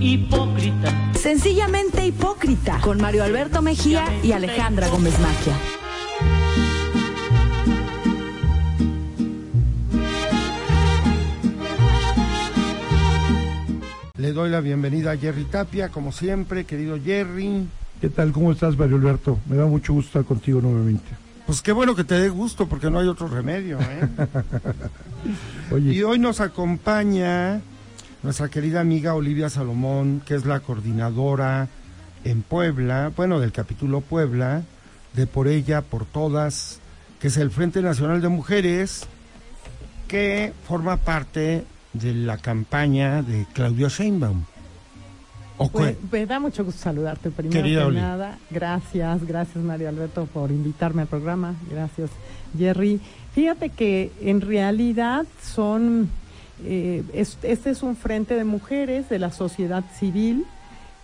hipócrita. Sencillamente hipócrita, con Mario Alberto Mejía y Alejandra Gómez Maquia. Le doy la bienvenida a Jerry Tapia, como siempre, querido Jerry. ¿Qué tal? ¿Cómo estás, Mario Alberto? Me da mucho gusto estar contigo nuevamente. Pues qué bueno que te dé gusto, porque no hay otro remedio, ¿eh? Oye, y hoy nos acompaña nuestra querida amiga Olivia Salomón, que es la coordinadora en Puebla, bueno, del capítulo Puebla, de Por ella, por todas, que es el Frente Nacional de Mujeres, que forma parte de la campaña de Claudia Sheinbaum. ¿O Pues, me da mucho gusto saludarte primero Querida que Oli. nada. Gracias, gracias Mario Alberto por invitarme al programa. Gracias, Jerry. Fíjate que en realidad son, eh, es- este es un frente de mujeres de la sociedad civil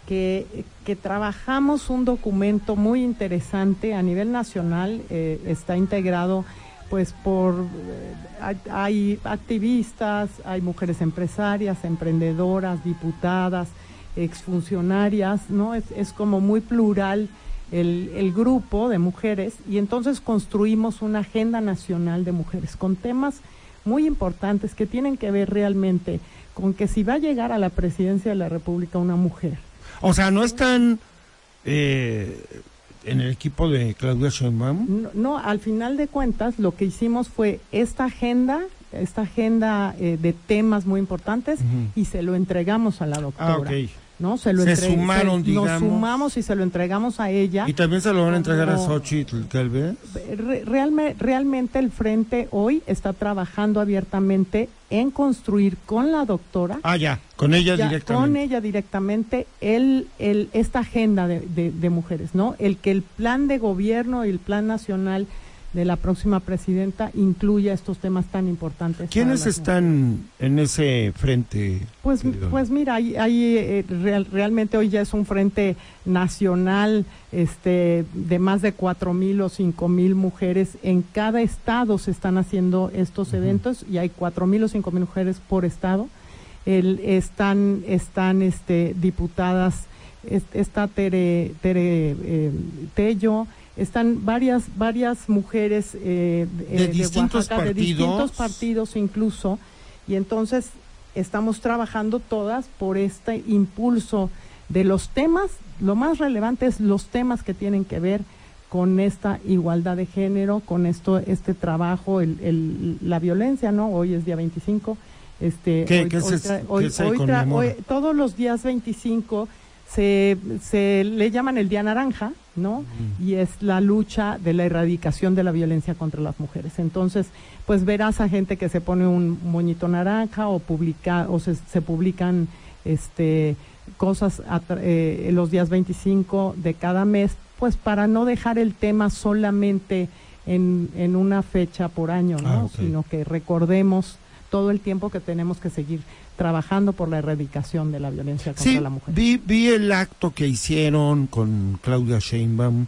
que, trabajamos un documento muy interesante a nivel nacional. eh, está integrado pues por eh, hay, activistas, hay mujeres empresarias, emprendedoras, diputadas, exfuncionarias, ¿no? Es, como muy plural el grupo de mujeres y entonces construimos una agenda nacional de mujeres con temas muy importantes que tienen que ver realmente con que si va a llegar a la presidencia de la República una mujer, O sea, no están eh, en el equipo de Claudia Sheinbaum. No, no, al final de cuentas lo que hicimos fue esta agenda, esta agenda eh, de temas muy importantes y se lo entregamos a la doctora. Ah, ok. ¿No? Se, lo Se entre- sumaron, Nos digamos. sumamos y se lo entregamos a ella. Y también se lo van a entregar a Xochitl Galvez. Re- realme- realmente el Frente hoy está trabajando abiertamente en construir con la doctora Ah, ya, con ella ya, directamente. con ella directamente el, el, esta agenda de, de- de mujeres, ¿no? El que el plan de gobierno y el plan nacional de la próxima presidenta incluya estos temas tan importantes. ¿Quiénes están en ese frente? pues, querido? pues mira, ahí, ahí, eh, real- realmente hoy ya es un frente nacional este, de más de cuatro mil o cinco mil mujeres. En cada estado se están haciendo estos eventos y hay cuatro mil o cinco mil mujeres por estado. El- están están este, diputadas, es- está Tere, Tere eh, Tello, están varias varias mujeres eh, De distintos Oaxaca, de distintos partidos. partidos incluso, y entonces estamos trabajando todas por este impulso de los temas, lo más relevante es los temas que tienen que ver con esta igualdad de género, con esto, este trabajo, el, el- la violencia, ¿no? Hoy es día 25. Este, ¿Qué- hoy- qué se hoy- todos los días 25 se, se le llaman el Día Naranja, ¿no? Y es la lucha de la erradicación de la violencia contra las mujeres. Entonces, pues verás a gente que se pone un moñito naranja o publica o se, se publican este cosas a eh, los días 25 de cada mes, pues para no dejar el tema solamente en, en una fecha por año, ¿no? Ah. Sino que recordemos todo el tiempo que tenemos que seguir trabajando por la erradicación de la violencia contra Sí, la mujer. vi, vi el acto que hicieron con Claudia Sheinbaum.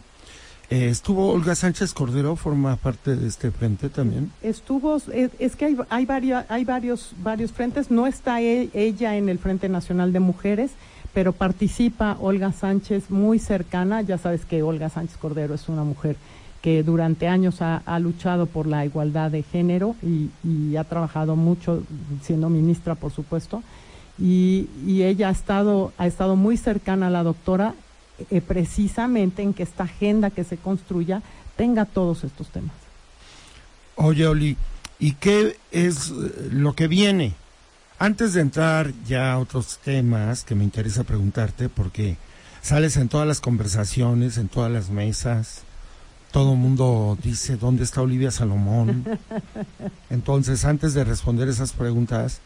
Eh, estuvo Olga Sánchez Cordero, forma parte de este frente también. Estuvo, es, es que hay, hay, varios, hay varios, varios frentes, no está e- ella en el Frente Nacional de Mujeres, pero participa Olga Sánchez muy cercana, ya sabes que Olga Sánchez Cordero es una mujer que durante años ha, ha luchado por la igualdad de género y, y ha trabajado mucho siendo ministra, por supuesto, y, y ella ha estado, ha estado muy cercana a la doctora eh, precisamente en que esta agenda que se construya tenga todos estos temas. Oye, Oli, ¿y qué es eh, lo que viene? Antes de entrar ya a otros temas que me interesa preguntarte, porque sales en todas las conversaciones, en todas las mesas, todo el mundo dice, ¿dónde está Olivia Salomón? Entonces, antes de responder esas preguntas,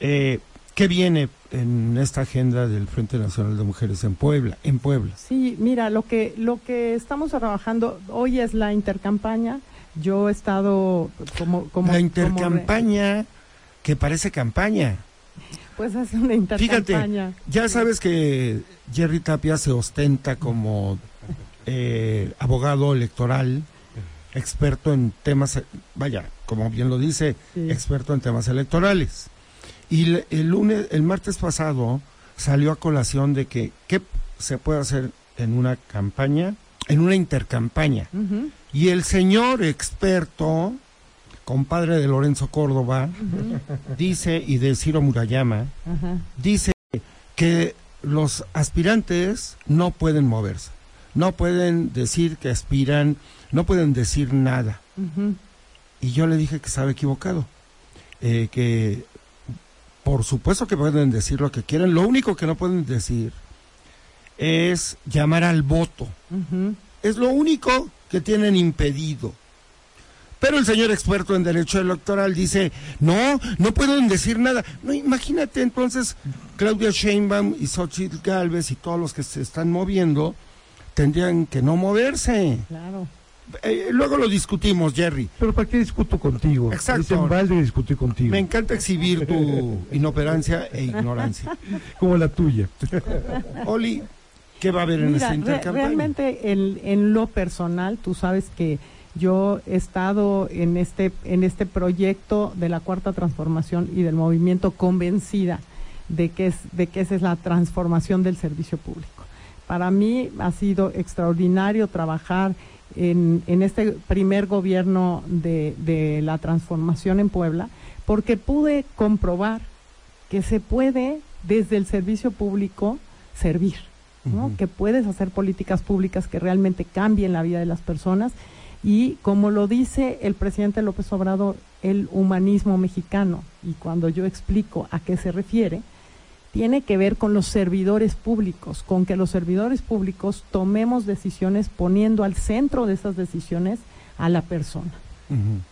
eh, ¿qué viene en esta agenda del Frente Nacional de Mujeres en Puebla? En Puebla. Sí, mira, lo que lo que estamos trabajando hoy es la intercampaña. Yo he estado como como La como intercampaña que parece campaña. pues es una Fíjate, intercampaña. ya sabes que Jerry Tapia se ostenta como eh, abogado electoral, experto en temas, vaya, como bien lo dice, Sí. experto en temas electorales. Y el, el lunes, el martes pasado, salió a colación de que qué se puede hacer en una campaña, en una intercampaña. Y el señor experto, compadre de Lorenzo Córdoba, dice, y de Ciro Murayama, dice que los aspirantes no pueden moverse, no pueden decir que aspiran, no pueden decir nada. Y yo le dije que estaba equivocado, eh, que por supuesto que pueden decir lo que quieran, lo único que no pueden decir es llamar al voto. Es lo único que tienen impedido. Pero el señor experto en derecho electoral dice, no, no pueden decir nada. No, imagínate entonces, Claudia Sheinbaum y Xochitl Galvez y todos los que se están moviendo tendrían que no moverse. Claro. Eh, luego lo discutimos, Jerry. Pero ¿para qué discuto contigo? Exacto. Dicen, discutir contigo. Me encanta exhibir tu inoperancia e ignorancia. Como la tuya. Oli, ¿qué va a haber en Mira, esta re- intercampaña? realmente en, en lo personal, tú sabes que yo he estado en este, en este proyecto de la cuarta transformación y del movimiento convencida de que, es, de que esa es la transformación del servicio público. Para mí ha sido extraordinario trabajar en, en este primer gobierno de, de la transformación en Puebla, porque pude comprobar que se puede desde el servicio público servir. ¿no? Que puedes hacer políticas públicas que realmente cambien la vida de las personas y como lo dice el presidente López Obrador, el humanismo mexicano, y cuando yo explico a qué se refiere, tiene que ver con los servidores públicos, con que los servidores públicos tomemos decisiones poniendo al centro de esas decisiones a la persona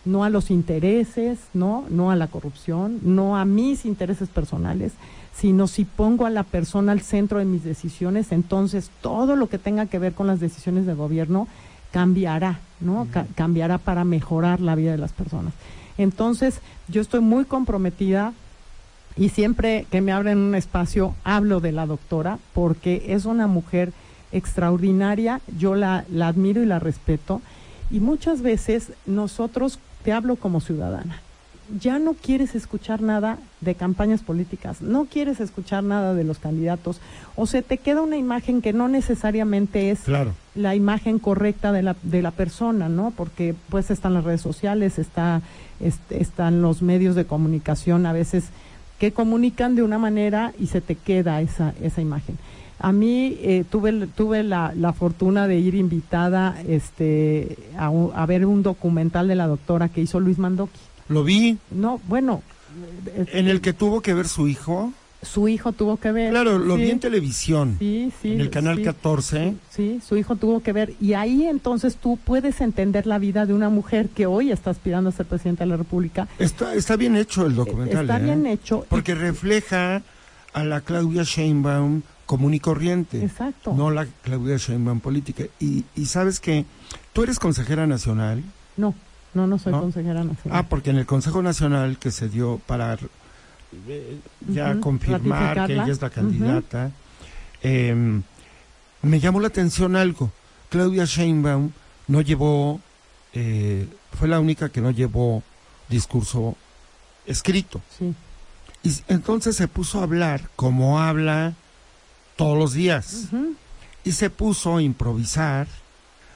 no a los intereses, no, no a la corrupción, no a mis intereses personales, sino si pongo a la persona al centro de mis decisiones, entonces todo lo que tenga que ver con las decisiones de gobierno cambiará, ¿no? Ca- cambiará para mejorar la vida de las personas. Entonces, yo estoy muy comprometida y siempre que me abren un espacio hablo de la doctora porque es una mujer extraordinaria, yo la, la admiro y la respeto y muchas veces nosotros, te hablo como ciudadana, ya no quieres escuchar nada de campañas políticas, no quieres escuchar nada de los candidatos o se te queda una imagen que no necesariamente es Claro. la imagen correcta de la, de la persona, ¿no? Porque pues están las redes sociales, está, est- están los medios de comunicación a veces que comunican de una manera y se te queda esa, esa imagen. A mí eh, tuve, tuve la, la fortuna de ir invitada este, a, a ver un documental de la doctora que hizo Luis Mandoki. Lo vi No, bueno, en el que tuvo que ver su hijo. Su hijo tuvo que ver. Claro, lo sí, vi en televisión, Sí, sí. en el canal sí. 14. Sí, su hijo tuvo que ver. Y ahí entonces tú puedes entender la vida de una mujer que hoy está aspirando a ser presidenta de la República. Está, está bien hecho el documental. está ¿eh? bien hecho. Porque refleja a la Claudia Sheinbaum común y corriente. Exacto. No la Claudia Sheinbaum política. Y, y sabes que tú eres consejera nacional. No, no, no soy ¿No? consejera nacional. Ah, porque en el Consejo Nacional que se dio para eh, ya confirmar que ella es la candidata, em, me llamó la atención algo. Claudia Sheinbaum no llevó, eh, fue la única que no llevó discurso escrito. Sí, Y entonces se puso a hablar como habla todos los días. Y se puso a improvisar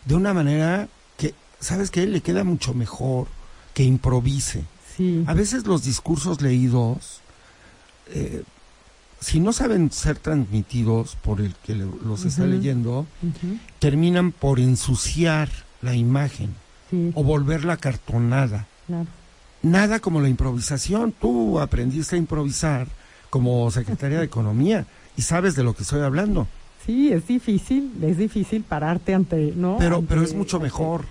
de una manera que, ¿sabes qué? Le queda mucho mejor que improvise. sí. A veces los discursos leídos, eh, si no saben ser transmitidos por el que los está leyendo, terminan por ensuciar la imagen Sí, o volverla cartonada. claro. Nada como la improvisación. Tú aprendiste a improvisar como secretaria de Economía y sabes de lo que estoy hablando. Sí, es difícil, es difícil pararte ante, ¿no? Pero, Ante- pero es mucho ante- mejor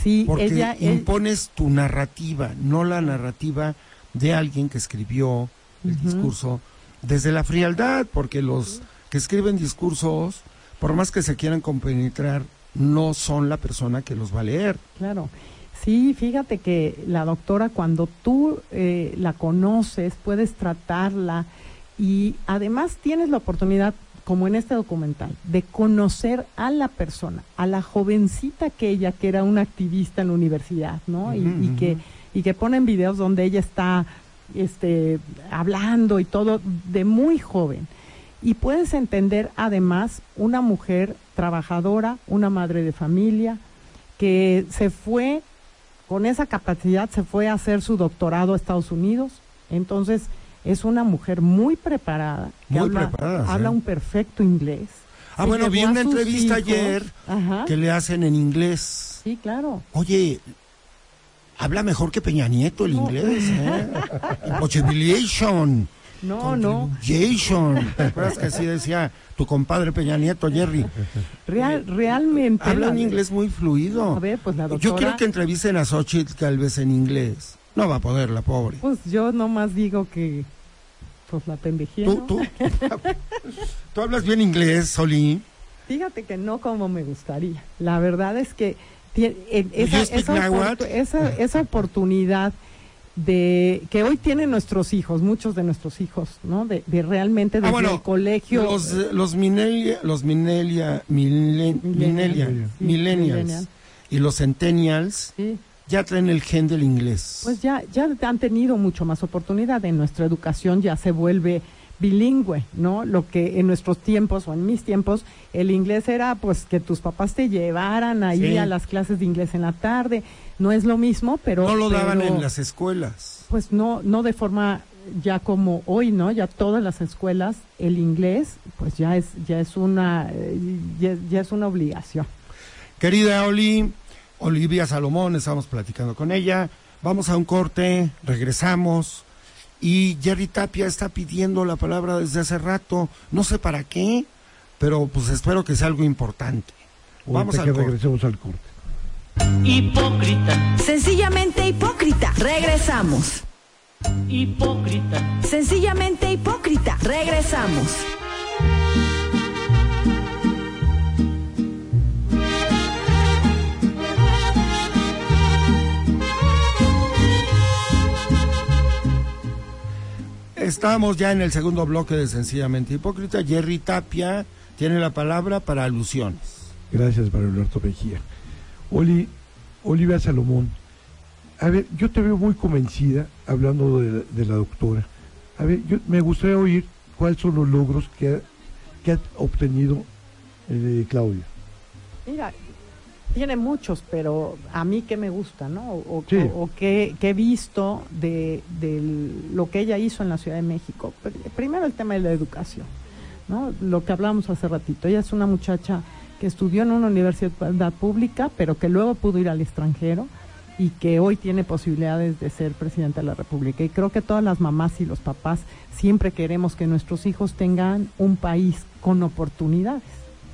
Sí, porque ella, él- impones tu narrativa, no la narrativa de alguien que escribió el discurso desde la frialdad, porque los que escriben discursos, por más que se quieran compenetrar, no son la persona que los va a leer. Claro. Sí, fíjate que la doctora, cuando tú eh, la conoces, puedes tratarla y además tienes la oportunidad, como en este documental, de conocer a la persona, a la jovencita aquella que era una activista en la universidad, ¿no? Y- que, y que ponen videos donde ella está este, hablando y todo de muy joven. y puedes entender además una mujer trabajadora, una madre de familia, que se fue con esa capacidad, se fue a hacer su doctorado a Estados Unidos. Entonces, es una mujer muy preparada, que Muy habla, preparada, sí. habla un perfecto inglés. Ah, bueno, vi una entrevista hijos. ayer Ajá. que le hacen en inglés. Sí, claro. Oye, habla mejor que Peña Nieto el No. inglés, ¿eh? Impossibilation. No, no. Contribution. ¿Te acuerdas que así decía tu compadre Peña Nieto, Jerry? Real, realmente. Habla la- un inglés muy fluido. A ver, pues la Yo doctora. quiero que entrevisten a Xochitl Galvez en inglés. No va a poder, la pobre. Pues yo nomás digo que. Pues la pendejía. Tú, tú, tú hablas bien inglés, Soli. Fíjate que no como me gustaría. La verdad es que esa, esa, esa- esa oportunidad de que hoy tienen nuestros hijos, muchos de nuestros hijos, ¿no? De, de realmente desde Ah, bueno, el colegio. Los, los Minelia, los Minelia, milen- Millennials. Sí, y los Centennials Sí, ya traen el gen del inglés. pues ya, ya han tenido mucho más oportunidad. En nuestra educación ya se vuelve bilingüe, ¿no? Lo que en nuestros tiempos o en mis tiempos el inglés era pues que tus papás te llevaran ahí Sí. a las clases de inglés en la tarde. No es lo mismo, pero no lo daban pero- en las escuelas. Pues no, no de forma ya como hoy, ¿no? Ya todas las escuelas el inglés, pues ya es, ya es una, eh, ya, ya es una obligación. Querida Oli, Olivia Salomón, estamos platicando con ella. Vamos a un corte, regresamos. Y Jerry Tapia está pidiendo la palabra desde hace rato. No sé para qué, pero pues espero que sea algo importante. Vamos Ahorita al que corte. regresemos al corte. Hipócrita, Sencillamente hipócrita. Regresamos. hipócrita, Sencillamente hipócrita. Regresamos. Estamos ya en el segundo bloque de Sencillamente Hipócrita. Jerry Tapia tiene la palabra para alusiones. Gracias, Mario Alberto Mejía. Oli, Olivia Salomón, a ver, yo te veo muy convencida hablando de, la- de la doctora. A ver, yo, me gustaría oír cuáles son los logros que ha, que ha obtenido eh, Claudia. Mira, tiene muchos, pero a mí que me gusta, ¿no? O, Sí. o- o que, que he visto de, de lo que ella hizo en la Ciudad de México. Pr- Primero el tema de la educación, ¿no? Lo que hablábamos hace ratito. Ella es una muchacha que estudió en una universidad pública, pero que luego pudo ir al extranjero y que hoy tiene posibilidades de ser presidenta de la República. Y creo que todas las mamás y los papás siempre queremos que nuestros hijos tengan un país con oportunidades,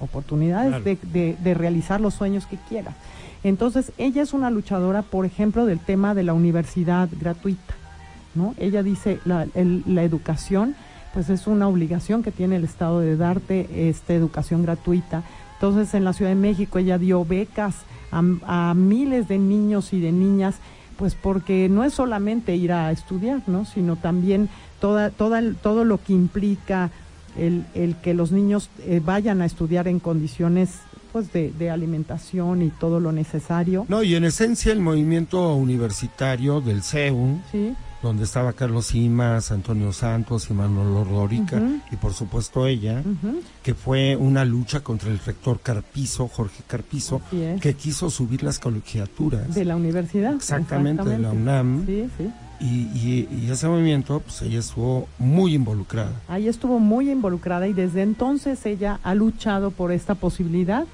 oportunidades Claro. de, de- de realizar los sueños que quieran. Entonces, ella es una luchadora, por ejemplo, del tema de la universidad gratuita. ¿no? Ella dice la, el- la educación, pues es una obligación que tiene el Estado de darte esta educación gratuita. Entonces, en la Ciudad de México ella dio becas a, a miles de niños y de niñas, pues porque no es solamente ir a estudiar, ¿no? Sino también toda, toda todo lo que implica el, el que los niños eh, vayan a estudiar en condiciones pues de, de alimentación y todo lo necesario. No, y en esencia el movimiento universitario del CEU, Sí, donde estaba Carlos Simas, Antonio Santos y Manolo Lórica, Ujú. y por supuesto ella, que fue una lucha contra el rector Carpizo, Jorge Carpizo, es. que quiso subir las colegiaturas. De la universidad. Exactamente, de la UNAM. Sí, sí. Y, y- ese movimiento, pues ella estuvo muy involucrada. Ahí estuvo muy involucrada y desde entonces ella ha luchado por esta posibilidad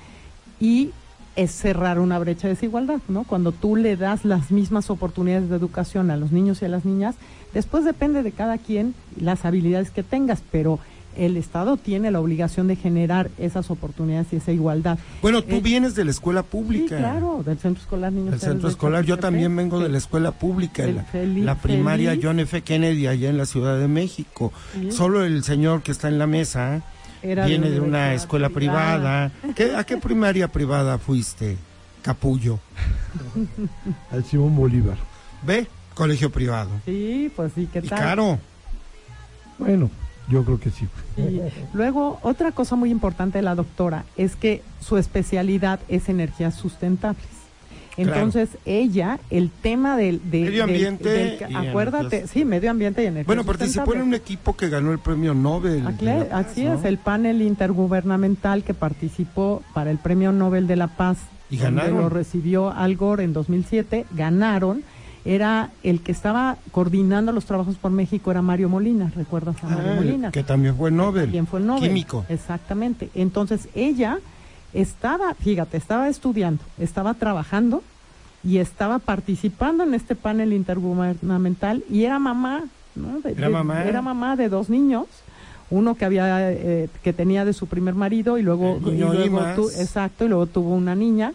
y es cerrar una brecha de desigualdad, ¿no? Cuando tú le das las mismas oportunidades de educación a los niños y a las niñas, después depende de cada quien las habilidades que tengas, pero el Estado tiene la obligación de generar esas oportunidades y esa igualdad. Bueno, tú Eh, vienes de la escuela pública. Sí, claro, del Centro Escolar Niños El Héroes centro escolar, yo también vengo de la escuela pública, la, feliz- la primaria feliz. John F. Kennedy allá en la Ciudad de México. Sí. Solo el señor que está en la mesa Era viene de una escuela privada. ¿Qué- ¿A qué primaria privada fuiste? Capullo. Al Simón Bolívar. ¿Ve? Colegio privado. Sí, pues sí, ¿qué Y tal? caro. Bueno, yo creo que sí. Y luego, otra cosa muy importante de la doctora es que su especialidad es energías sustentables. Entonces ella, el tema del... de- Medio ambiente del- y acuérdate, energías. sí, medio ambiente y energía. Bueno, participó en un equipo que ganó el premio Nobel. de Paz, Así ¿no? es, el panel intergubernamental que participó para el Premio Nobel de la Paz Y ganaron. lo recibió Al Gore en 2007, ganaron. Era el que estaba coordinando los trabajos por México, era Mario Molina, ¿recuerdas a Mario Ah, Molina? que también fue Nobel. También fue Nobel. Químico. Exactamente. Entonces ella estaba, fíjate, estaba estudiando, estaba trabajando y estaba participando en este panel intergubernamental y era mamá, ¿no? De- Era de- mamá. Era mamá de dos niños, uno que había eh, que tenía de su primer marido y luego, y tu- exacto y luego tuvo una niña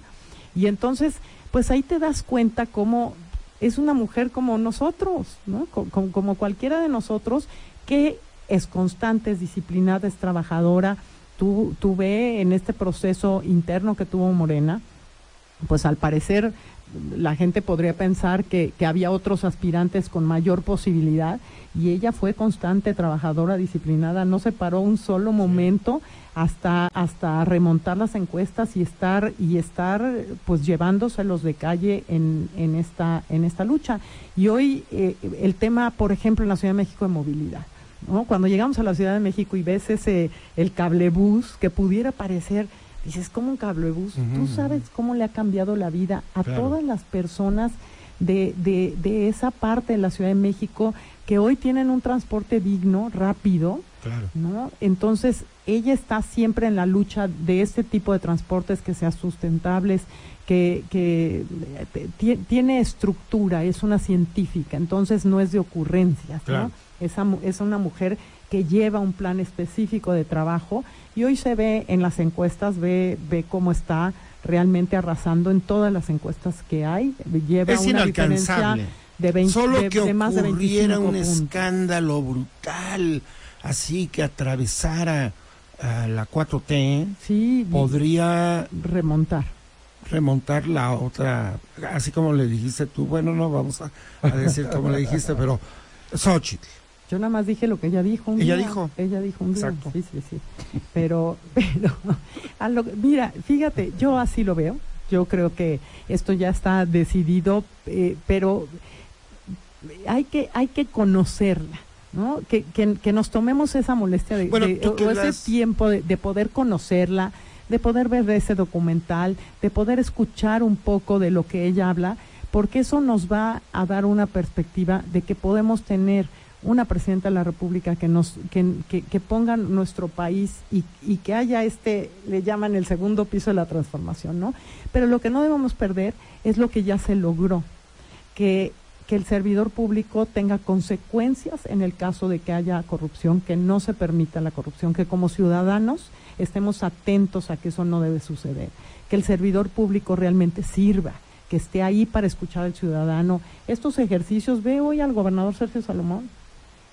y entonces pues ahí te das cuenta cómo es una mujer como nosotros, ¿no? Co- Como, como cualquiera de nosotros que es constante, es disciplinada, es trabajadora. Tú, tú ve en este proceso interno que tuvo Morena, pues al parecer la gente podría pensar que, que había otros aspirantes con mayor posibilidad y ella fue constante, trabajadora, disciplinada, no se paró un solo momento hasta, hasta remontar las encuestas y estar, y estar pues llevándoselos de calle en, en, esta, en esta lucha. Y hoy eh, el tema, por ejemplo, en la Ciudad de México de movilidad. ¿no? Cuando llegamos a la Ciudad de México y ves ese, el cablebús que pudiera parecer, dices, ¿cómo un cablebús? Tú Ujú. sabes cómo le ha cambiado la vida a Claro. todas las personas de, de, de esa parte de la Ciudad de México que hoy tienen un transporte digno, rápido, Claro. ¿no? Entonces, ella está siempre en la lucha de este tipo de transportes que sean sustentables, que, que eh, ti- tiene estructura, es una científica, entonces no es de ocurrencias, Claro. ¿no? Esa mu- es una mujer que lleva un plan específico de trabajo y hoy se ve en las encuestas, ve, ve cómo está realmente arrasando en todas las encuestas que hay, lleva Es una diferencia inalcanzable. de, 20, Solo de- que de más de ocurriera 25 un puntos. escándalo brutal, así que atravesara a la 4T, Sí, podría remontar. remontar la otra, así como le dijiste tú, bueno, no vamos a, a decir como le dijiste, pero Xochitl. Yo nada más dije lo que ella dijo. Un Ella día. dijo. Ella dijo un día. Exacto. Sí, sí, sí. Pero, pero, a lo- mira, fíjate, yo así lo veo. Yo creo que esto ya está decidido, eh, pero hay que, hay que conocerla. ¿No? Que, que, que nos tomemos esa molestia de, Bueno, o ese las- tiempo de, de poder conocerla, de poder ver ese documental, de poder escuchar un poco de lo que ella habla, porque eso nos va a dar una perspectiva de que podemos tener una presidenta de la República que nos que, que, que ponga nuestro país y, y que haya este le llaman el segundo piso de la transformación, ¿no? Pero lo que no debemos perder es lo que ya se logró, que que el servidor público tenga consecuencias en el caso de que haya corrupción, que no se permita la corrupción, que como ciudadanos estemos atentos a que eso no debe suceder, que el servidor público realmente sirva, que esté ahí para escuchar al ciudadano. Estos ejercicios, ve hoy al gobernador Sergio Salomón,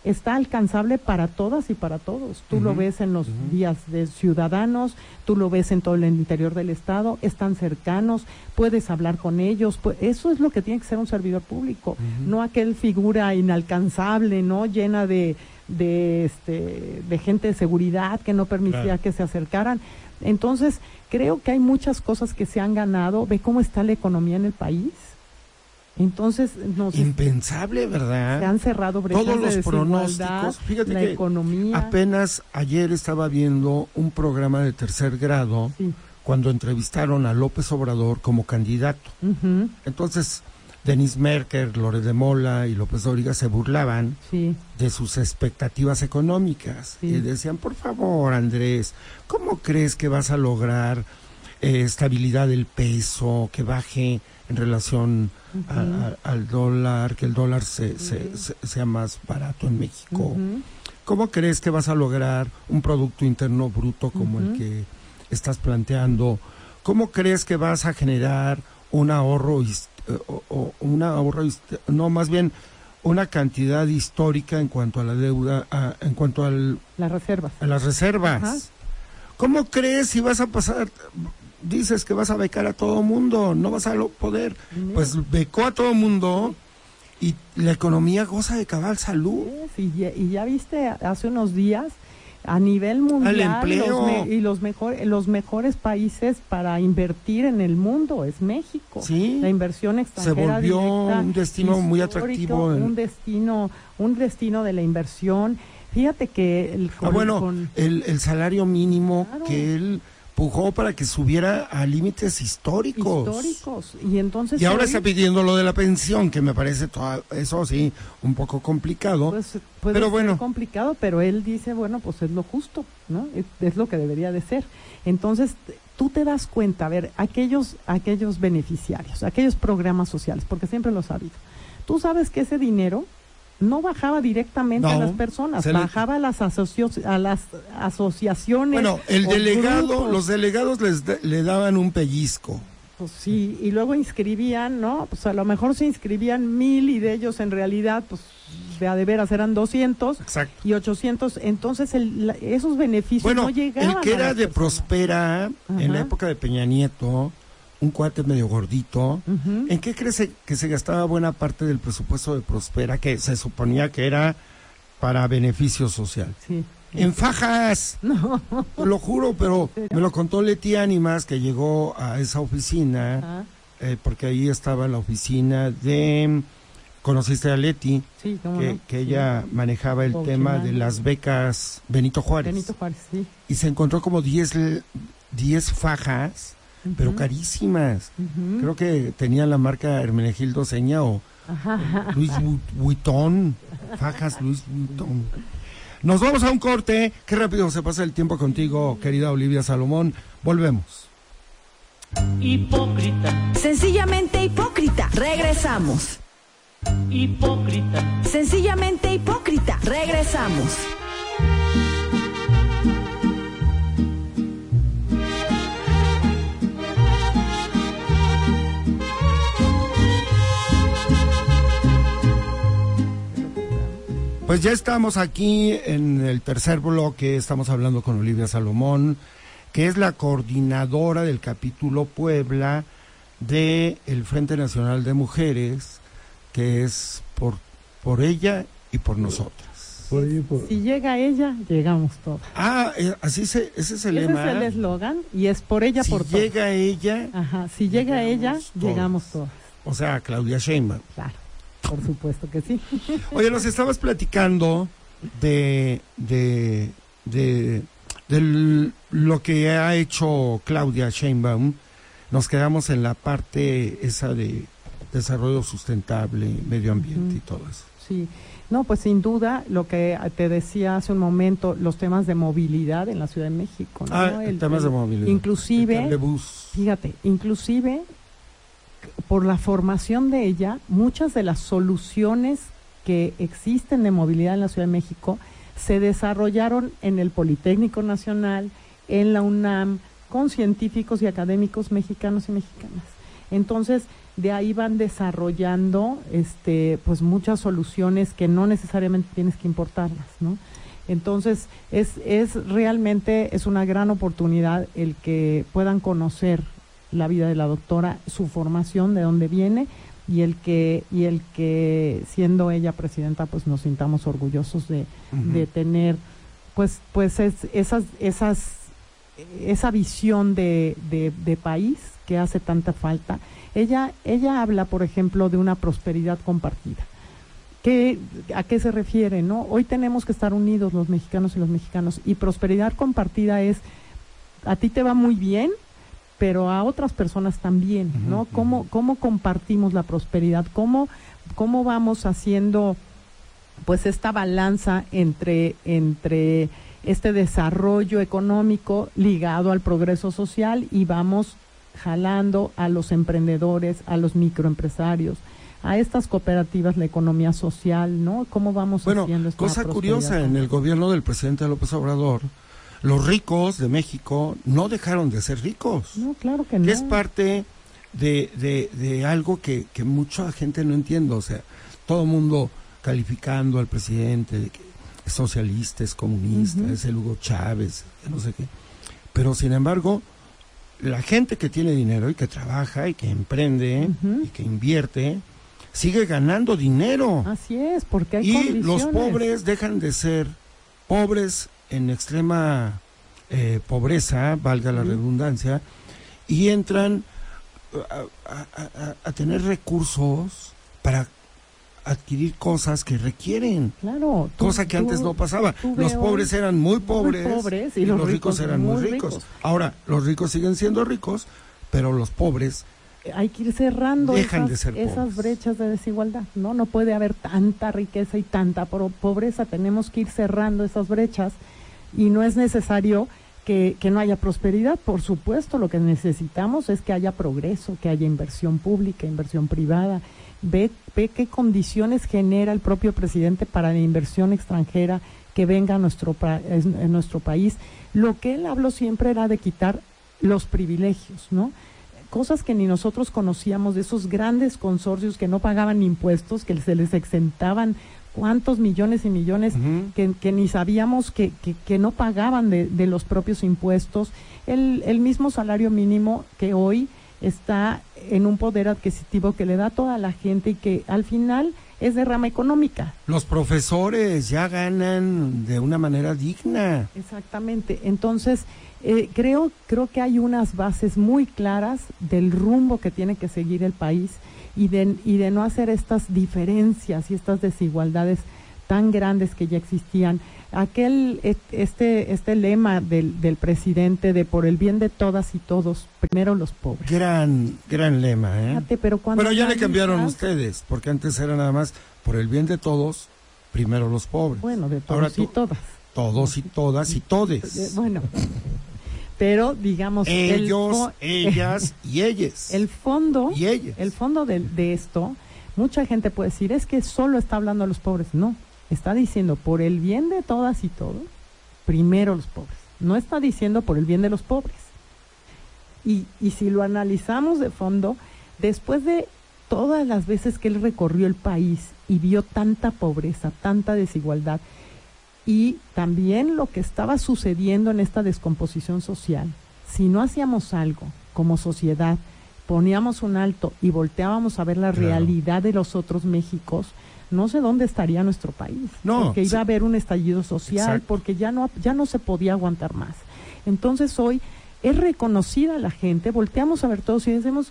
está alcanzable para todas y para todos. Tú lo ves en los días de ciudadanos, tú lo ves en todo el interior del Estado, están cercanos, puedes hablar con ellos. pu- eso es lo que tiene que ser un servidor público, no aquel figura inalcanzable, no llena de, de, este, de gente de seguridad que no permitía Claro. que se acercaran. Entonces, creo que hay muchas cosas que se han ganado. Ve cómo está la economía en el país. Entonces, nos Impensable, ¿verdad? se han cerrado brechas Todos los pronósticos. Fíjate la que economía. Apenas ayer estaba viendo un programa de tercer grado Sí. cuando entrevistaron a López Obrador como candidato. Entonces, Denis Merker, Lore de Mola y López Dóriga se burlaban sí, de sus expectativas económicas. Sí. Y decían, por favor, Andrés, ¿cómo crees que vas a lograr eh, estabilidad del peso, que baje en relación a- a- al dólar, que el dólar se, se- se- sea más barato en México? ¿Cómo crees que vas a lograr un Producto Interno Bruto como el que estás planteando? ¿Cómo crees que vas a generar un ahorro, eh, o, o un ahorro, no, más bien una cantidad histórica en cuanto a la deuda, a- en cuanto al, las reservas. a las reservas? ¿Cómo crees si vas a pasar, dices que vas a becar a todo mundo, no vas a poder? Pues becó a todo mundo y la economía goza de cabal salud. Sí, y, ya- y ya viste hace unos días a nivel mundial empleo. los me- y los mejor, los mejores países para invertir en el mundo es México. Sí. La inversión extranjera volvió directa, un destino muy atractivo en- un destino, un destino de la inversión. Fíjate que el Ah, con- bueno, con- el, el salario mínimo Claro. que él pujó para que subiera a límites históricos. históricos y entonces Y ahora hoy, está pidiendo lo de la pensión, que me parece toda- eso sí, un poco complicado. pues, puede Pero ser bueno. complicado, pero él dice, bueno, pues es lo justo, ¿no? Es, es lo que debería de ser. Entonces, tú te das cuenta, a ver, aquellos, aquellos beneficiarios, aquellos programas sociales, porque siempre lo has sabido. Tú sabes que ese dinero no bajaba directamente a las personas, le- bajaba a las, asocio- a las asociaciones. bueno, el delegado, grupos. los delegados les da- le daban un pellizco. Pues sí, y luego inscribían, ¿no? Pues a lo mejor se inscribían mil y de ellos en realidad, pues de a de veras eran 200 Exacto. y 800. Entonces el- la- esos beneficios Bueno, no llegaban. el que era de personas. Prospera, en la época de Peña Nieto, un cuate medio gordito. ¿en qué crees que se gastaba buena parte del presupuesto de Prospera, que se suponía que era para beneficio social? Sí. En fajas. No. Lo juro, pero me lo contó Leti Ánimas que llegó a esa oficina, eh, porque ahí estaba la oficina de... Conociste a Leti, Sí, cómo que, no. que Sí. ella manejaba el tema de las becas Benito Juárez. Benito Juárez, sí. Y se encontró como 10 l- 10 fajas, pero carísimas. Creo que tenía la marca Hermenegildo Seña o Ajá. Luis Vu- Vuitton. Fajas Luis Vuitton. Nos vamos a un corte. Qué rápido se pasa el tiempo contigo, querida Olivia Salomón. Volvemos. hipócrita, Sencillamente hipócrita. Regresamos. hipócrita, Sencillamente hipócrita. Regresamos. Pues ya estamos aquí en el tercer bloque. Estamos hablando con Olivia Salomón, que es la coordinadora del capítulo Puebla de el Frente Nacional de Mujeres, que es por, por ella y por nosotras. Por ahí, por- Si llega ella, llegamos todas. Ah, eh, así se, ese es el Ese lema. es el eslogan y es por ella, si por todas. llega ella, Ajá, si llega ella, Llegamos todas. o sea, Claudia Sheinbaum. Claro, por supuesto que sí. Oye, nos estabas platicando de, de, de, del- lo que ha hecho Claudia Sheinbaum. Nos quedamos en la parte esa de desarrollo sustentable, medio ambiente y todo eso. Sí, no, pues sin duda, lo que te decía hace un momento, los temas de movilidad en la Ciudad de México, ¿no? Ah, El- temas de movilidad. Inclusive, El cablebús. fíjate, inclusive por la formación de ella, muchas de las soluciones que existen de movilidad en la Ciudad de México se desarrollaron en el Politécnico Nacional, en la UNAM, con científicos y académicos mexicanos y mexicanas. Entonces, de ahí van desarrollando este pues muchas soluciones que no necesariamente tienes que importarlas, ¿no? Entonces, es, es realmente es una gran oportunidad el que puedan conocer la vida de la doctora, su formación, de dónde viene y el que y el que siendo ella presidenta pues nos sintamos orgullosos de, de tener pues pues es- esas esas esa visión de, de, de país que hace tanta falta. Ella, ella habla, por ejemplo, de una prosperidad compartida. ¿Qué, ¿A qué se refiere? no? Hoy tenemos que estar unidos los mexicanos y los mexicanos. Y prosperidad compartida es, a ti te va muy bien, pero a otras personas también, ¿no? Ujú, ¿Cómo. ¿Cómo compartimos la prosperidad? ¿Cómo, cómo vamos haciendo pues esta balanza entre, entre este desarrollo económico ligado al progreso social y vamos jalando a los emprendedores, a los microempresarios, a estas cooperativas, la economía social, ¿no? ¿Cómo vamos Bueno, haciendo esta cosa curiosa, en el gobierno del presidente López Obrador, los ricos de México no dejaron de ser ricos. No, claro que no. es parte de, de, de algo que, que mucha gente no entiende. O sea, todo el mundo calificando al presidente de que es socialista, es comunista, es el Hugo Chávez, no sé qué. Pero sin embargo, la gente que tiene dinero y que trabaja y que emprende y que invierte, sigue ganando dinero. Así es, porque hay y condiciones. los pobres dejan de ser pobres en extrema eh, pobreza, valga la redundancia, y entran a, a- tener recursos para adquirir cosas que requieren. Claro. tú- Cosa que tú- antes no pasaba. Los pobres eran muy pobres, pobres y y, los los, ricos, ricos eran muy ricos. ricos. Ahora, los ricos siguen siendo ricos, pero los pobres hay que ir cerrando Dejan esas, de esas brechas de desigualdad, ¿no? No puede haber tanta riqueza y tanta pobreza, tenemos que ir cerrando esas brechas y no es necesario que, que no haya prosperidad, por supuesto, lo que necesitamos es que haya progreso, que haya inversión pública, inversión privada. Ve, ve qué condiciones genera el propio presidente para la inversión extranjera que venga a nuestro, en nuestro país. Lo que él habló siempre era de quitar los privilegios, ¿no? cosas que ni nosotros conocíamos de esos grandes consorcios que no pagaban impuestos, que se les exentaban cuántos millones y millones que ni sabíamos que, que, que no pagaban de, de los propios impuestos, el, el mismo salario mínimo que hoy está en un poder adquisitivo que le da a toda la gente y que al final es de rama económica. los profesores ya ganan de una manera digna. Exactamente. Entonces, eh, creo, creo que hay unas bases muy claras del rumbo que tiene que seguir el país y de, y de no hacer estas diferencias y estas desigualdades tan grandes que ya existían. Aquel, este, este lema del, del presidente de por el bien de todas y todos, primero los pobres. Gran, gran lema, ¿eh? Fíjate, pero cuando Pero ya le cambiaron ustedes, porque antes era nada más por el bien de todos, primero los pobres. Bueno, de Ahora todos y todas. Todos y todas y Eh, todes. Bueno, pero digamos... el Ellos, ellas y ellas. El fondo, y ellas. el fondo de, de esto, mucha gente puede decir, es que solo está hablando a los pobres. No, está diciendo por el bien de todas y todos, primero los pobres. No está diciendo por el bien de los pobres. Y, y si lo analizamos de fondo, después de todas las veces que él recorrió el país y vio tanta pobreza, tanta desigualdad, y también lo que estaba sucediendo en esta descomposición social, si no hacíamos algo como sociedad, poníamos un alto y volteábamos a ver la Claro. realidad de los otros Méxicos, no sé dónde estaría nuestro país. No, porque sí. iba a haber un estallido social, Exacto. porque ya no, ya no se podía aguantar más. Entonces hoy es reconocida la gente, volteamos a ver todos y decimos,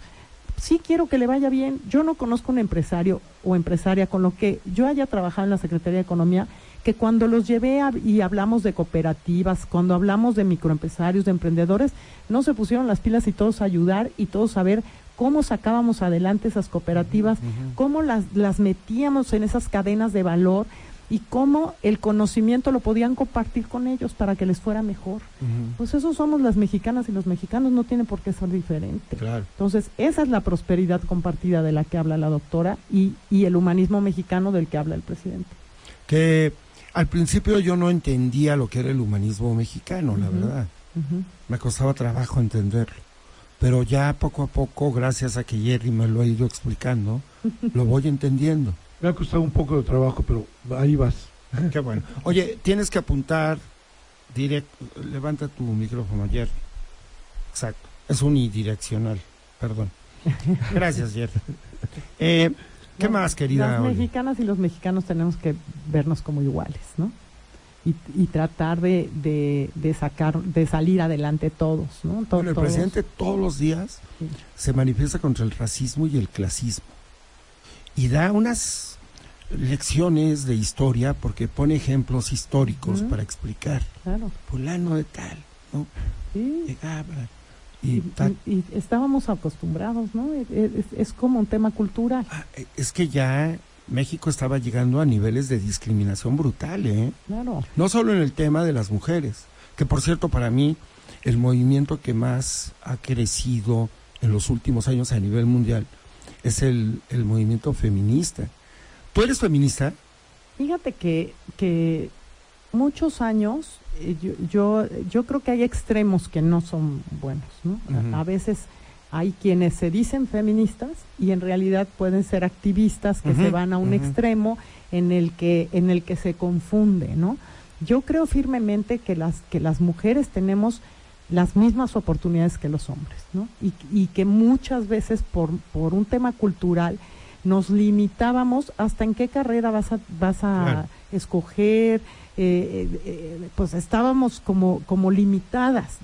sí quiero que le vaya bien. Yo no conozco un empresario o empresaria con lo que yo haya trabajado en la Secretaría de Economía, que cuando los llevé a- y hablamos de cooperativas, cuando hablamos de microempresarios, de emprendedores, no se pusieron las pilas y todos a ayudar y todos a ver cómo sacábamos adelante esas cooperativas, cómo las, las metíamos en esas cadenas de valor y cómo el conocimiento lo podían compartir con ellos para que les fuera mejor. Pues eso somos las mexicanas y los mexicanos no tienen por qué ser diferente. Claro. Entonces, esa es la prosperidad compartida de la que habla la doctora y, y el humanismo mexicano del que habla el presidente. Que al principio yo no entendía lo que era el humanismo mexicano, la verdad. Me costaba trabajo entenderlo. Pero ya poco a poco, gracias a que Jerry me lo ha ido explicando, lo voy entendiendo. Me ha costado un poco de trabajo, pero ahí vas. Qué bueno. Oye, tienes que apuntar directo. Levanta tu micrófono, Jerry. Exacto. Es unidireccional. Perdón. Gracias, Jerry. Eh, ¿Qué No, más, querida? Las Oli? mexicanas y los mexicanos tenemos que vernos como iguales, ¿no? Y, y tratar de, de, de sacar, de salir adelante todos, ¿no? To- Bueno, el todos. presidente todos los días Sí. se manifiesta contra el racismo y el clasismo. Y da unas lecciones de historia porque pone ejemplos históricos Ujú. para explicar. Claro, Fulano de tal, ¿no? sí. Llegaba y, Y, y- estábamos acostumbrados, ¿no? Es, es- es como un tema cultural. Ah, eh, Es que ya México estaba llegando a niveles de discriminación brutal, ¿eh? Claro. No solo en el tema de las mujeres, que por cierto para mí el movimiento que más ha crecido en los últimos años a nivel mundial es el, el movimiento feminista. ¿Tú eres feminista? Fíjate que, que muchos años, eh, yo, yo, yo creo que hay extremos que no son buenos, ¿no? A- veces hay quienes se dicen feministas y en realidad pueden ser activistas que se van a un extremo en el que, en el que se confunde, ¿no? Yo creo firmemente que las, que las mujeres tenemos las mismas oportunidades que los hombres, ¿no? Y, y que muchas veces por, por un tema cultural nos limitábamos hasta en qué carrera vas a, vas a Claro. escoger, eh, eh, eh, pues estábamos como, como limitadas,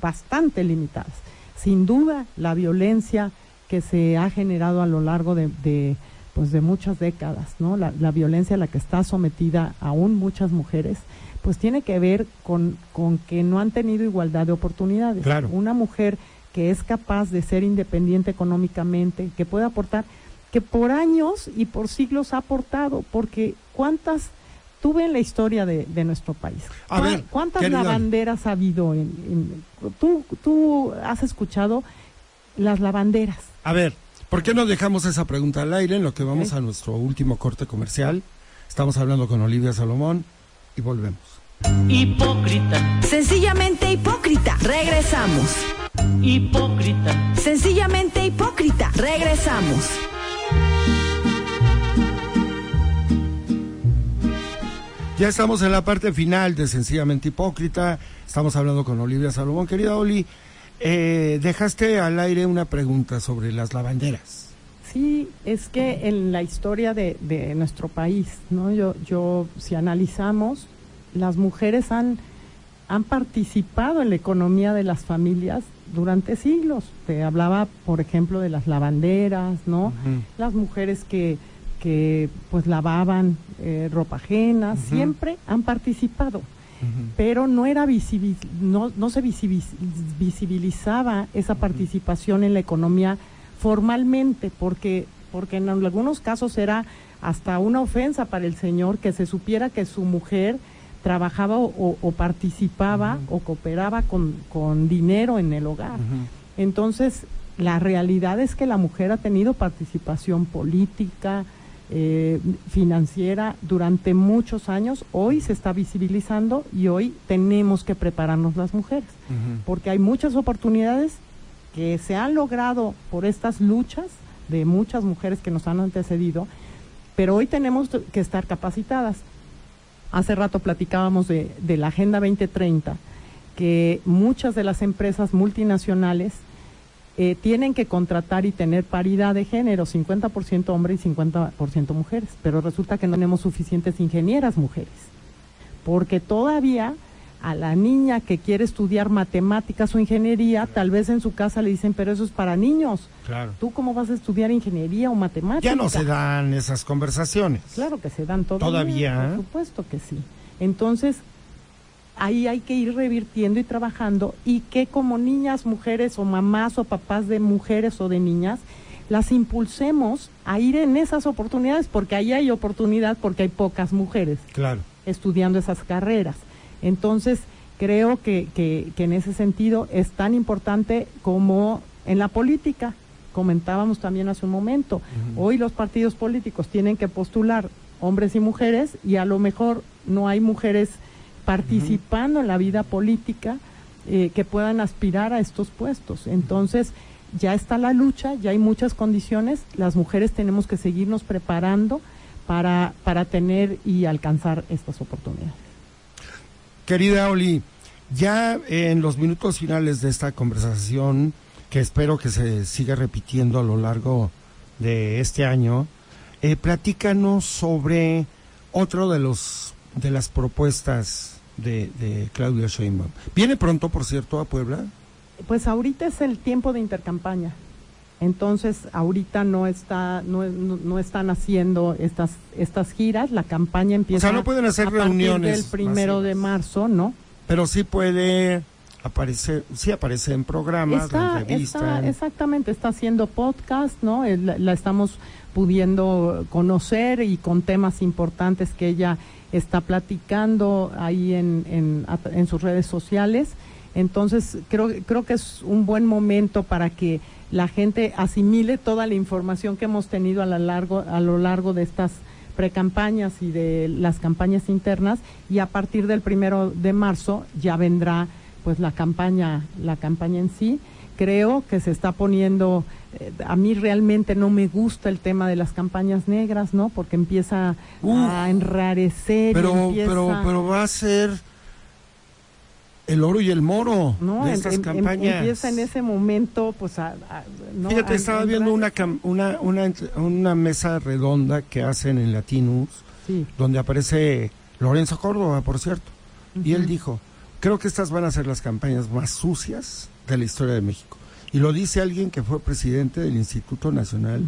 bastante limitadas. Sin duda, la violencia que se ha generado a lo largo de, de, pues de muchas décadas, ¿no? La, la violencia a la que está sometida aún muchas mujeres, pues tiene que ver con, con que no han tenido igualdad de oportunidades. Claro. Una mujer que es capaz de ser independiente económicamente, que puede aportar, que por años y por siglos ha aportado, porque cuántas tuve en la historia de, de nuestro país. A ¿Cuán- ver, ¿Cuántas querida- lavanderas ha habido? En, en- tú, tú has escuchado las lavanderas. A ver, ¿por qué no dejamos esa pregunta al aire en lo que vamos a nuestro último corte comercial? Estamos hablando con Olivia Salomón y volvemos. hipócrita, Sencillamente hipócrita. Regresamos. hipócrita, Sencillamente hipócrita. Regresamos. Ya estamos en la parte final de Sencillamente Hipócrita. Estamos hablando con Olivia Salomón. Querida Oli, eh, dejaste al aire una pregunta sobre las lavanderas. Sí, es que en la historia de, de nuestro país, ¿no? Yo, yo, si analizamos, las mujeres han, han participado en la economía de las familias durante siglos. Te hablaba, por ejemplo, de las lavanderas, ¿no? Las mujeres que, que pues lavaban eh, ropa ajena, siempre han participado pero no era visibil- no, no se visibiliz- visibilizaba esa participación en la economía formalmente, porque, porque en algunos casos era hasta una ofensa para el señor que se supiera que su mujer trabajaba o, participaba o cooperaba con, con dinero en el hogar. Entonces, la realidad es que la mujer ha tenido participación política, eh, financiera durante muchos años. Hoy se está visibilizando y hoy tenemos que prepararnos las mujeres, porque hay muchas oportunidades que se han logrado por estas luchas de muchas mujeres que nos han antecedido, pero hoy tenemos que estar capacitadas. Hace rato platicábamos de, de la Agenda 2030, que muchas de las empresas multinacionales eh, tienen que contratar y tener paridad de género, 50% hombres y 50% mujeres, pero resulta que no tenemos suficientes ingenieras mujeres, porque todavía a la niña que quiere estudiar matemáticas o ingeniería, tal vez en su casa le dicen, pero eso es para niños, Claro. ¿tú cómo vas a estudiar ingeniería o matemáticas? Ya no se dan esas conversaciones. Claro que se dan todavía. Todavía, ¿eh? Por supuesto que sí. Entonces, ahí hay que ir revirtiendo y trabajando y que como niñas, mujeres o mamás o papás de mujeres o de niñas, las impulsemos a ir en esas oportunidades, porque ahí hay oportunidad, porque hay pocas mujeres Claro. estudiando esas carreras. Entonces, creo que, que, que en ese sentido es tan importante como en la política. Comentábamos también hace un momento. Hoy los partidos políticos tienen que postular hombres y mujeres y a lo mejor no hay mujeres participando en la vida política eh, que puedan aspirar a estos puestos. Entonces, ya está la lucha, ya hay muchas condiciones. Las mujeres tenemos que seguirnos preparando para, para tener y alcanzar estas oportunidades. Querida Oli, ya en los minutos finales de esta conversación, que espero que se siga repitiendo a lo largo de este año, eh, platícanos sobre otro de los de las propuestas de, de Claudia Sheinbaum. ¿Viene pronto, por cierto, a Puebla? Pues ahorita es el tiempo de intercampaña. Entonces, ahorita no está, no, no- están haciendo estas, estas giras. La campaña empieza no pueden hacer a reuniones del primero de marzo, ¿no? Pero sí puede aparecer, sí aparece en programas, Está, está, exactamente, está haciendo podcast, ¿no? La, la estamos pudiendo conocer y con temas importantes que ella está platicando ahí en, en, sus redes sociales. Entonces, creo, creo que es un buen momento para que la gente asimile toda la información que hemos tenido a lo largo, a lo largo de estas precampañas y de las campañas internas y a partir del primero de marzo ya vendrá pues la campaña la campaña en sí creo que se está poniendo eh, a mí realmente no me gusta el tema de las campañas negras no porque empieza a enrarecer pero, empieza- pero, pero va a ser el oro y el moro ¿no? de estas en- em- campañas. empieza en ese momento, pues, a, a- ¿no? Fíjate, a estaba viendo una, una, una, una mesa redonda que hacen en Latinus, Sí. donde aparece Lorenzo Córdoba, por cierto. Y él dijo, creo que estas van a ser las campañas más sucias de la historia de México. Y lo dice alguien que fue presidente del Instituto Nacional.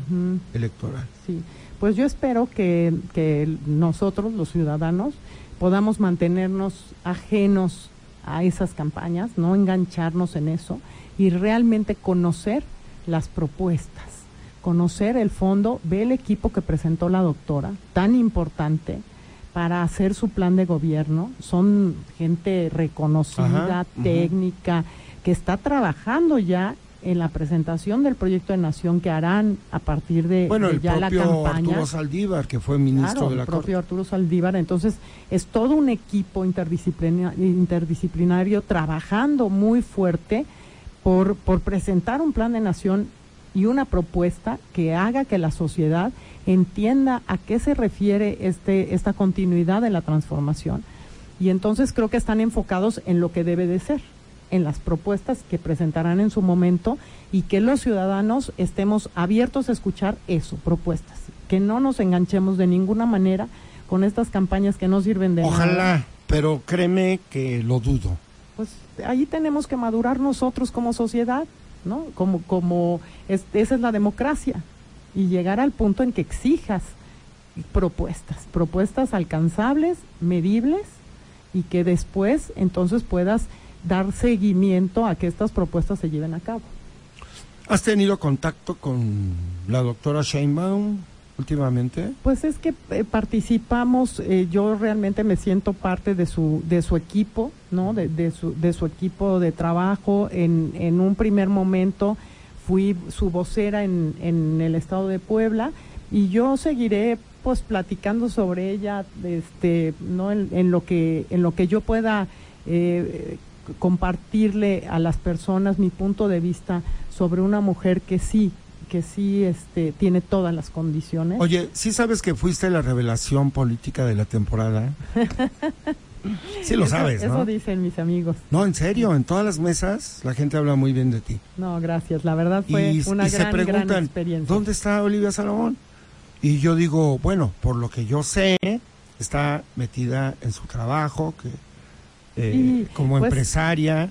Electoral. Sí, pues yo espero que, que nosotros, los ciudadanos, podamos mantenernos ajenos a esas campañas, no engancharnos en eso y realmente conocer las propuestas, conocer el fondo, ve el equipo que presentó la doctora, tan importante para hacer su plan de gobierno. Son gente reconocida, Ajá, técnica, que está trabajando ya en la presentación del proyecto de nación que harán a partir de, Bueno, de el ya la propio campaña. Arturo Saldívar, que fue ministro Claro, de la el propio Corte. Arturo Saldívar. Entonces, es todo un equipo interdisciplina- interdisciplinario trabajando muy fuerte por, por presentar un plan de nación y una propuesta que haga que la sociedad entienda a qué se refiere este, esta continuidad de la transformación. Y entonces creo que están enfocados en lo que debe de ser, en las propuestas que presentarán en su momento y que los ciudadanos estemos abiertos a escuchar eso, propuestas. Que no nos enganchemos de ninguna manera con estas campañas que no sirven de nada. Ojalá, pero créeme que lo dudo. Pues ahí tenemos que madurar nosotros como sociedad, ¿no? Como, como es- esa es la democracia. Y llegar al punto en que exijas propuestas, propuestas alcanzables, medibles, y que después entonces puedas dar seguimiento a que estas propuestas se lleven a cabo. ¿Has tenido contacto con la doctora Sheinbaum últimamente? Pues es que eh, participamos, eh, yo realmente me siento parte de su, de su equipo, ¿no? De, de su, de su equipo de trabajo. En, en un primer momento fui su vocera en, en el estado de Puebla y yo seguiré pues platicando sobre ella, este, ¿no? En, en lo que, en lo que yo pueda eh, compartirle a las personas mi punto de vista sobre una mujer que sí, que sí este, tiene todas las condiciones. Oye, ¿sí sabes que fuiste la revelación política de la temporada? Sí lo Eso- sabes, Eso ¿no? dicen mis amigos. No, en serio, en todas las mesas la gente habla muy bien de ti. No, gracias. La verdad fue y, una y se gran, gran preguntan, experiencia. ¿dónde está Olivia Salomón? Y yo digo, bueno, por lo que yo sé, está metida en su trabajo, que eh, como pues- empresaria,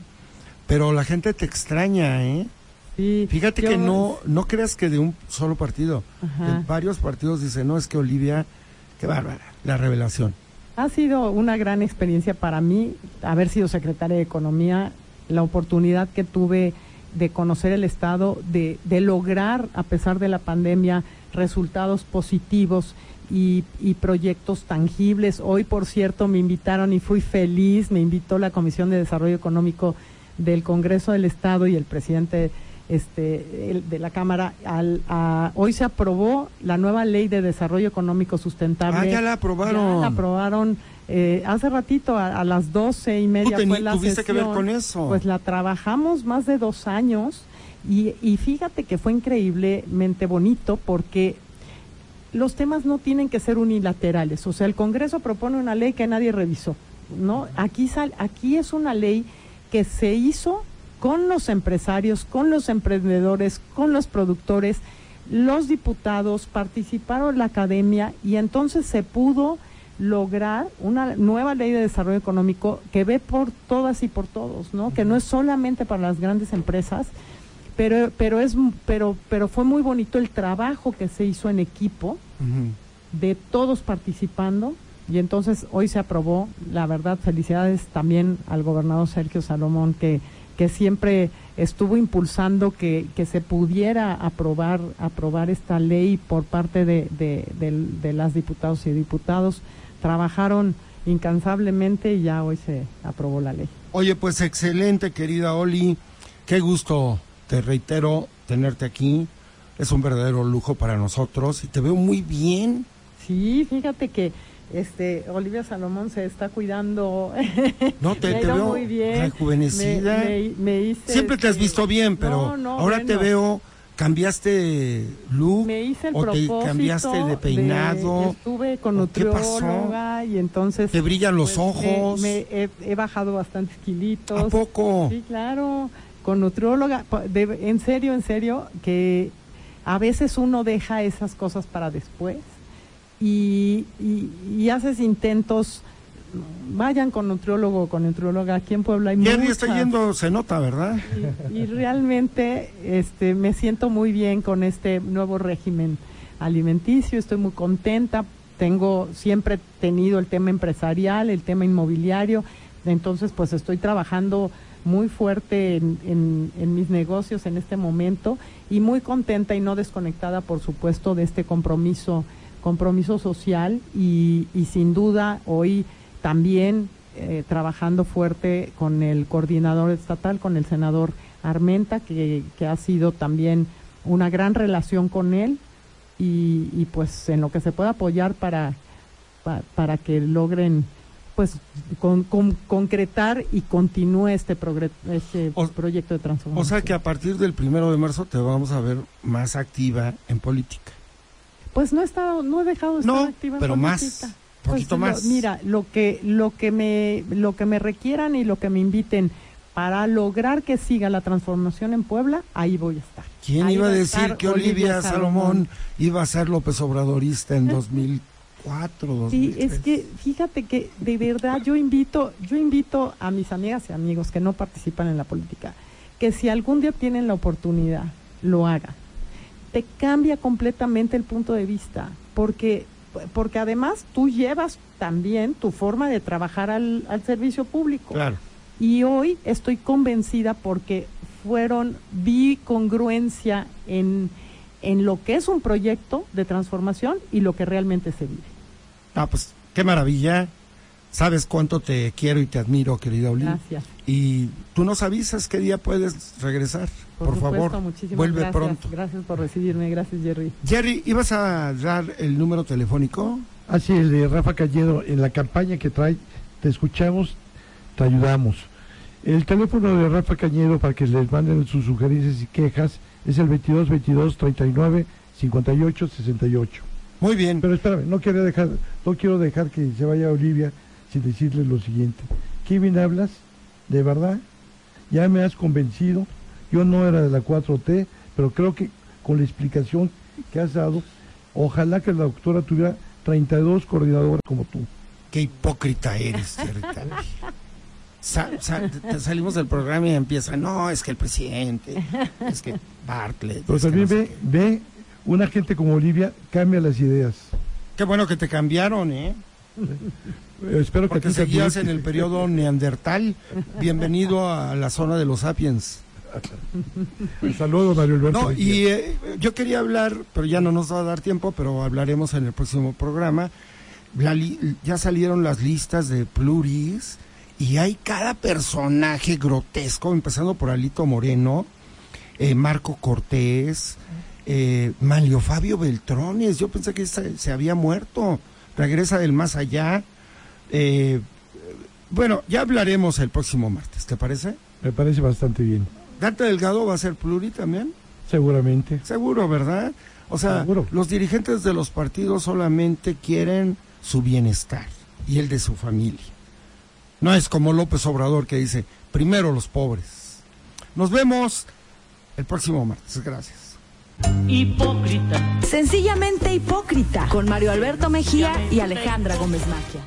pero la gente te extraña, ¿eh? Sí, Fíjate yo- que no, no creas que de un solo partido, Ajá. de varios partidos dicen, no, es que Olivia, qué bárbara, la revelación. Ha sido una gran experiencia para mí haber sido secretaria de Economía, la oportunidad que tuve de conocer el Estado, de, de lograr, a pesar de la pandemia, resultados positivos y, y proyectos tangibles. Hoy, por cierto, me invitaron y fui feliz, me invitó la Comisión de Desarrollo Económico del Congreso del Estado y el presidente este, el- de la Cámara. Al, a- hoy se aprobó la nueva ley de desarrollo económico sustentable. Ah, ya la aprobaron. Ya la aprobaron eh, hace ratito, a, a las doce y media fue la tuviste que ver con eso. Pues la trabajamos más de dos años y, y fíjate que fue increíblemente bonito porque los temas no tienen que ser unilaterales. O sea, el Congreso propone una ley que nadie revisó. ¿no? Aquí, sal, aquí es una ley que se hizo con los empresarios, con los emprendedores, con los productores, los diputados, participaron la academia y entonces se pudo lograr una nueva ley de desarrollo económico que ve por todas y por todos, ¿no? Que no es solamente para las grandes empresas, pero pero es pero pero fue muy bonito el trabajo que se hizo en equipo de todos participando y entonces hoy se aprobó, la verdad, felicidades también al gobernador Sergio Salomón que, que siempre estuvo impulsando que, que se pudiera aprobar, aprobar esta ley por parte de, de, de las diputados y diputados. Trabajaron incansablemente y ya hoy se aprobó la ley. Oye, pues excelente, querida Oli. Qué gusto, te reitero, tenerte aquí. Es un verdadero lujo para nosotros y te veo muy bien. Sí, fíjate que este Olivia Salomón se está cuidando. No, te, veo muy bien. rejuvenecida. Me- me- me hice, Siempre te has este, visto bien, pero no, no, ahora te veo ¿Cambiaste look? Me hice el ¿O te cambiaste de peinado? estuve con nutrióloga y entonces... ¿Te brillan los pues, me- ojos? Me, he, he bajado bastantes kilitos. ¿A poco? Sí, claro, con nutrióloga. de- en serio, en serio, que a veces uno deja esas cosas para después y, y, y haces intentos. Vayan con nutriólogo o con nutrióloga. Aquí en Puebla hay Jerry muchas. está yendo, se nota, ¿verdad? Y, y realmente este, me siento muy bien con este nuevo régimen alimenticio, estoy muy contenta, tengo siempre tenido el tema empresarial, el tema inmobiliario, entonces pues estoy trabajando muy fuerte en, en- en mis negocios en este momento y muy contenta y no desconectada por supuesto de este compromiso compromiso social y, sin duda hoy también eh, trabajando fuerte con el coordinador estatal, con el senador Armenta, que, que ha sido también una gran relación con él y, pues en lo que se pueda apoyar para, pa- para que logren pues con- con- concretar y continúe este, este O- proyecto de transformación. O sea que a partir del primero de marzo te vamos a ver más activa en política. Pues no he estado, no he dejado de estar No, activa en pero más, política. poquito Pues, más. lo- mira, lo que, lo que me, lo que me requieran y lo que me inviten para lograr que siga la transformación en Puebla, ahí voy a estar. ¿Quién Ahí iba a decir que Olivia Salomón iba a ser López Obradorista en 2004, Sí, 2003? es que fíjate que de verdad yo invito, yo invito a mis amigas y amigos que no participan en la política, que si algún día tienen la oportunidad, lo hagan. Te cambia completamente el punto de vista, porque, porque además tú llevas también tu forma de trabajar al, al servicio público. Claro. Y hoy estoy convencida porque fueron, vi congruencia en, en lo que es un proyecto de transformación y lo que realmente se vive. Ah, pues qué maravilla. Sabes cuánto te quiero y te admiro, querida Olivia. Gracias. Y tú nos avisas qué día puedes regresar. Por, supuesto, favor, muchísimas vuelve gracias. pronto. Gracias por recibirme, gracias Jerry. Jerry, ¿ibas a dar el número telefónico? Así es, de Rafa Cañedo, en la campaña que trae, te escuchamos, te ayudamos. El teléfono de Rafa Cañedo para que les manden sus sugerencias y quejas es el 22 22 39 58 68. Muy bien. Pero espérame, no quiero dejar, no quiero dejar que se vaya Olivia sin decirle lo siguiente. Bien hablas, de verdad, ya me has convencido. Yo no era de la 4T, pero creo que con la explicación que has dado, ojalá que la doctora tuviera 32 coordinadoras como tú. Qué hipócrita eres, Jerry Calvi. Sa- sa- te salimos del programa y empieza, no, es que el presidente, es que Bartlett. Pero también ve, una gente como Olivia cambia las ideas. Qué bueno que te cambiaron, ¿eh? Eh, espero que Porque ti seguías en el periodo neandertal. Bienvenido a la zona de los sapiens. Saludos, Mario Alberto. No, y eh, yo quería hablar, pero ya no nos va a dar tiempo, pero hablaremos en el próximo programa. La li- ya salieron las listas de pluris y hay cada personaje grotesco, empezando por Alito Moreno, eh, Marco Cortés, eh, Manlio Fabio Beltrones. Yo pensé que se, se había muerto. Regresa del más allá. Eh, bueno, ya hablaremos el próximo martes, ¿te parece? Me parece bastante bien. Dante Delgado va a ser pluri también. Seguramente. Seguro, ¿verdad? O sea, Seguro. los dirigentes de los partidos solamente quieren su bienestar y el de su familia. No es como López Obrador que dice, primero los pobres. Nos vemos el próximo martes. Gracias. Hipócrita. Sencillamente hipócrita. Con Mario Alberto Mejía y Alejandra Gómez Maquia.